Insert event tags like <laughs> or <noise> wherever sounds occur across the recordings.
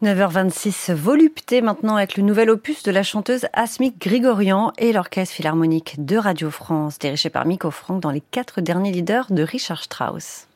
9h26, volupté maintenant avec le nouvel opus de la chanteuse Asmik Grigorian et l'orchestre philharmonique de Radio France, dirigé par Miko Frank dans les quatre derniers leaders de Richard Strauss.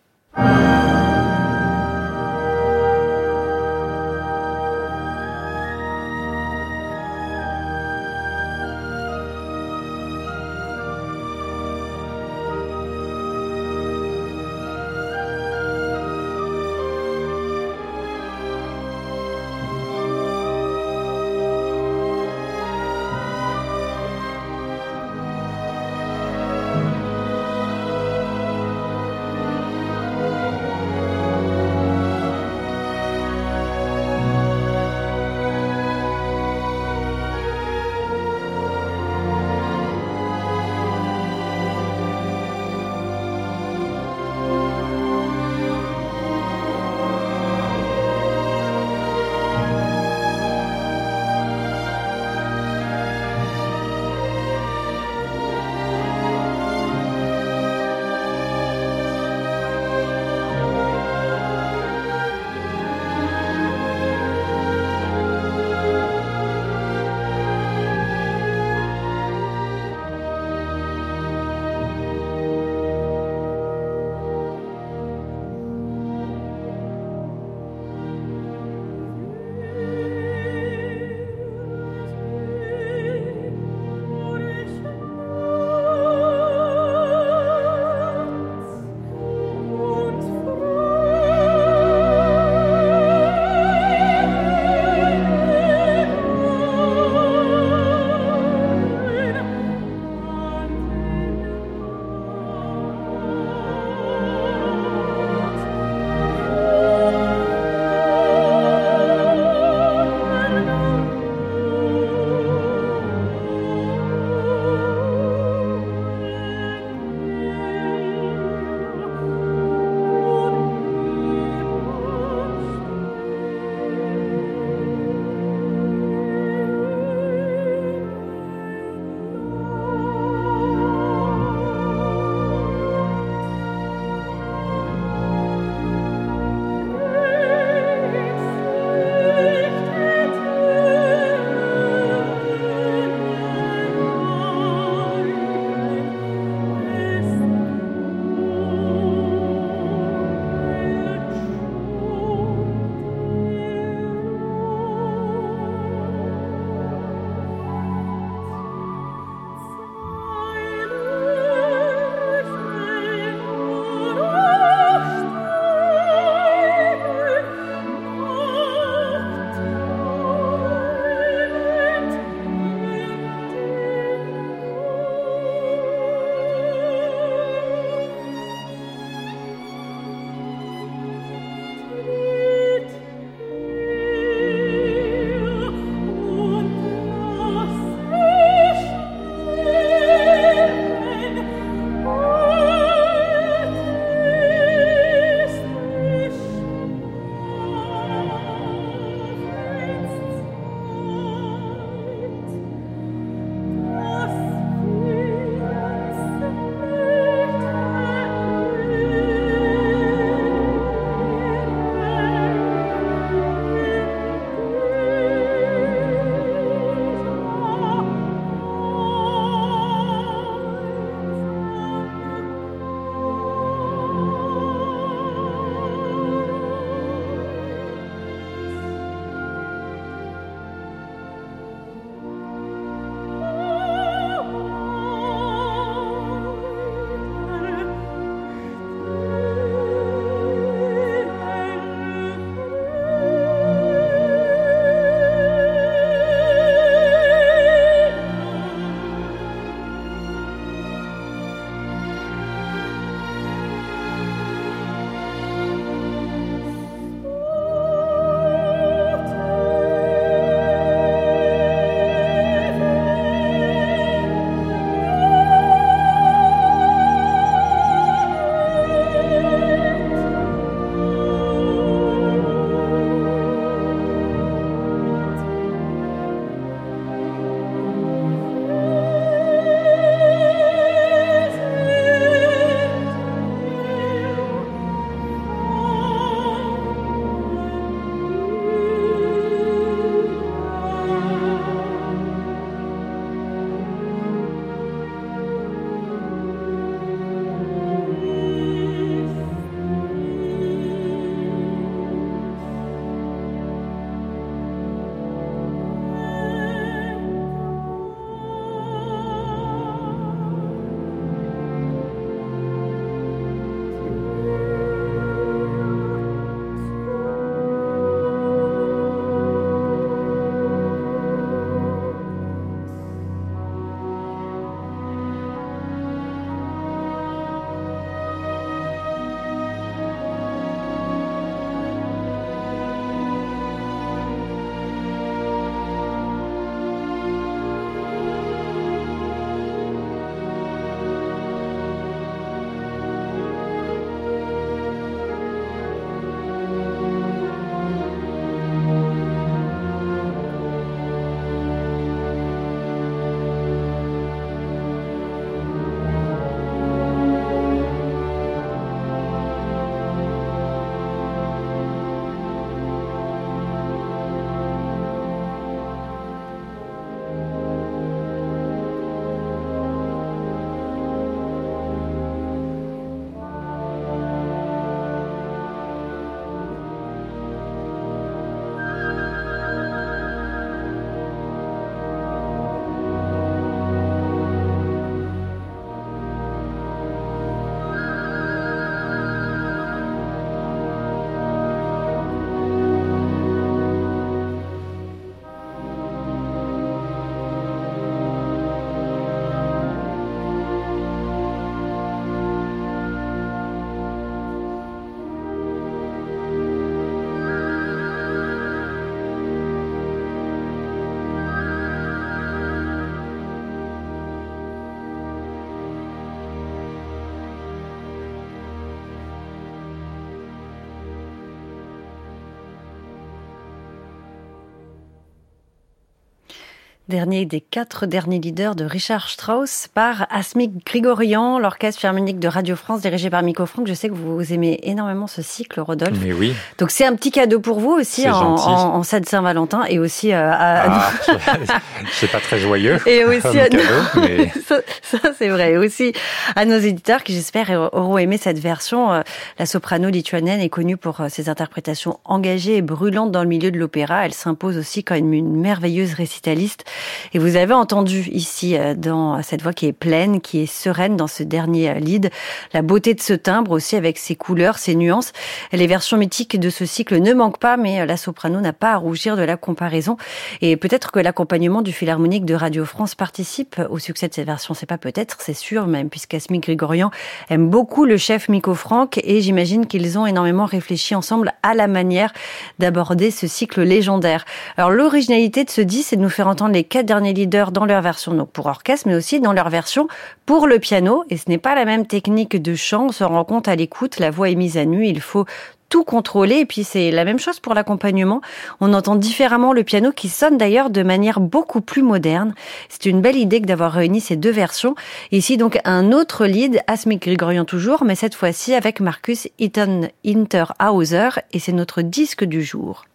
Dernier des quatre derniers leaders de Richard Strauss par Asmik Grigorian, l'orchestre philharmonique de Radio France dirigé par Miko Franck. Je sais que vous aimez énormément ce cycle, Rodolphe. Mais oui. Donc c'est un petit cadeau pour vous aussi en, en, en, cette Saint-Valentin et aussi euh, à... Ah, <laughs> c'est pas très joyeux. Et aussi <laughs> à cadeau, mais... <laughs> ça, ça c'est vrai. Aussi à nos éditeurs qui j'espère auront aimé cette version. Euh, la soprano lituanienne est connue pour euh, ses interprétations engagées et brûlantes dans le milieu de l'opéra. Elle s'impose aussi comme une merveilleuse récitaliste. Et vous avez entendu ici, euh, dans cette voix qui est pleine, qui est sereine dans ce dernier euh, lead, la beauté de ce timbre aussi avec ses couleurs, ses nuances. Les versions mythiques de ce cycle ne manquent pas, mais euh, la soprano n'a pas à rougir de la comparaison. Et peut-être que l'accompagnement du Philharmonique de Radio France participe au succès de cette version. C'est pas peut-être, c'est sûr même, puisqu'Asmi Grigorian aime beaucoup le chef Miko Franck et j'imagine qu'ils ont énormément réfléchi ensemble à la manière d'aborder ce cycle légendaire. Alors l'originalité de ce disque, c'est de nous faire entendre les quatre derniers leaders dans leur version donc pour orchestre, mais aussi dans leur version pour le piano. Et ce n'est pas la même technique de chant. On se rend compte à l'écoute, la voix est mise à nu. Il faut tout contrôler. Et puis c'est la même chose pour l'accompagnement. On entend différemment le piano qui sonne d'ailleurs de manière beaucoup plus moderne. C'est une belle idée que d'avoir réuni ces deux versions. Ici donc un autre lead, Asmik Grigorian toujours, mais cette fois-ci avec Marcus Eaton Interhauser et c'est notre disque du jour.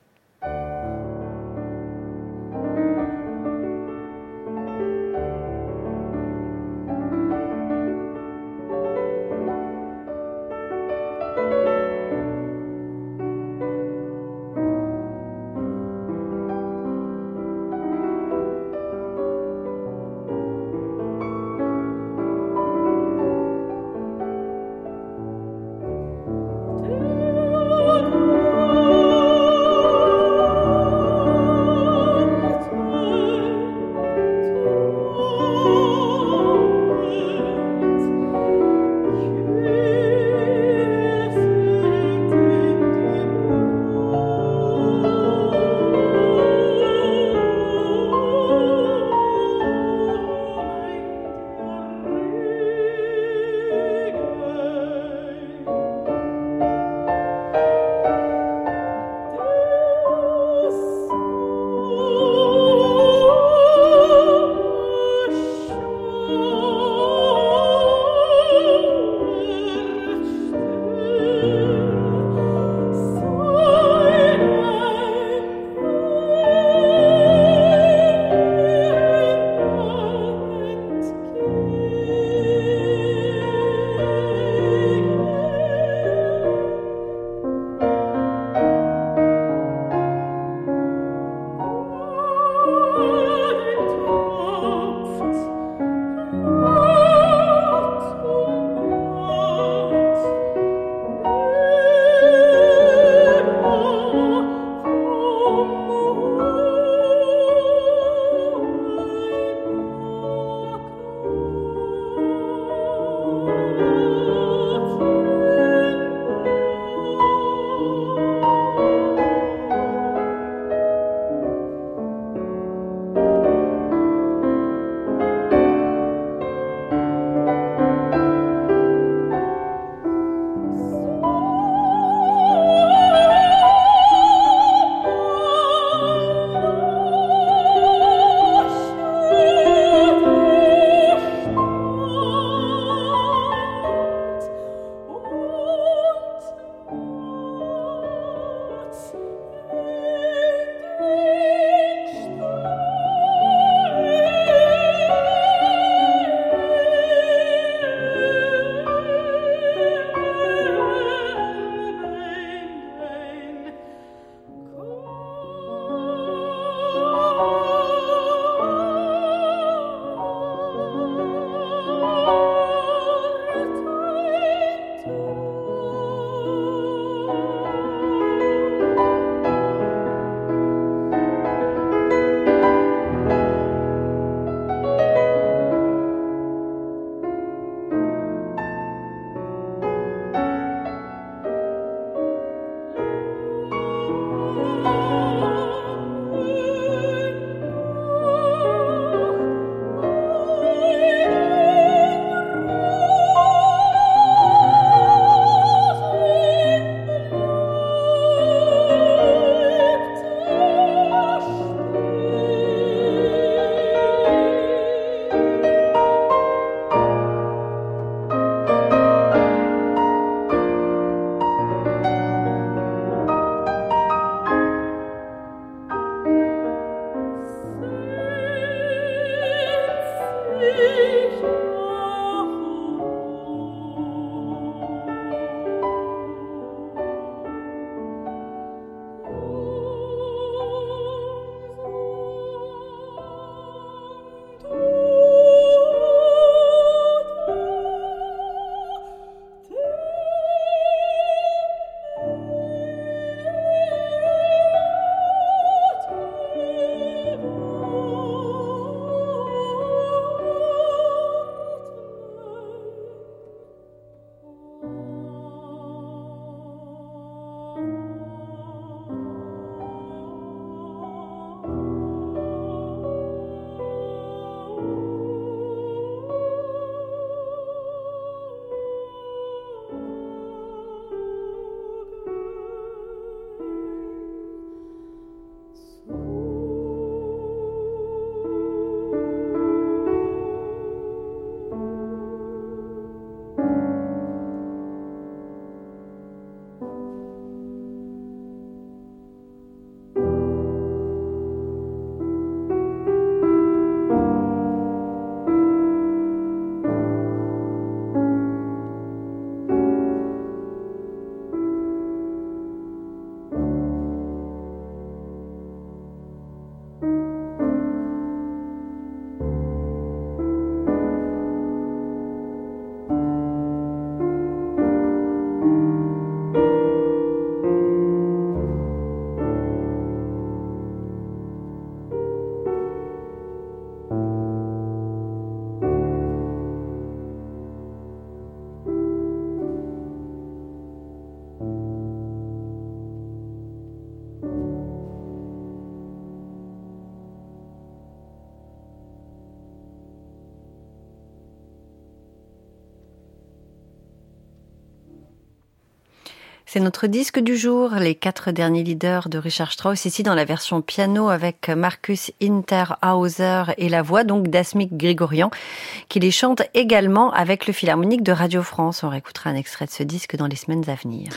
C'est notre disque du jour, les quatre derniers leaders de Richard Strauss, ici dans la version piano avec Marcus Interhauser et la voix donc d'Asmik Grigorian, qui les chante également avec le Philharmonique de Radio France. On réécoutera un extrait de ce disque dans les semaines à venir.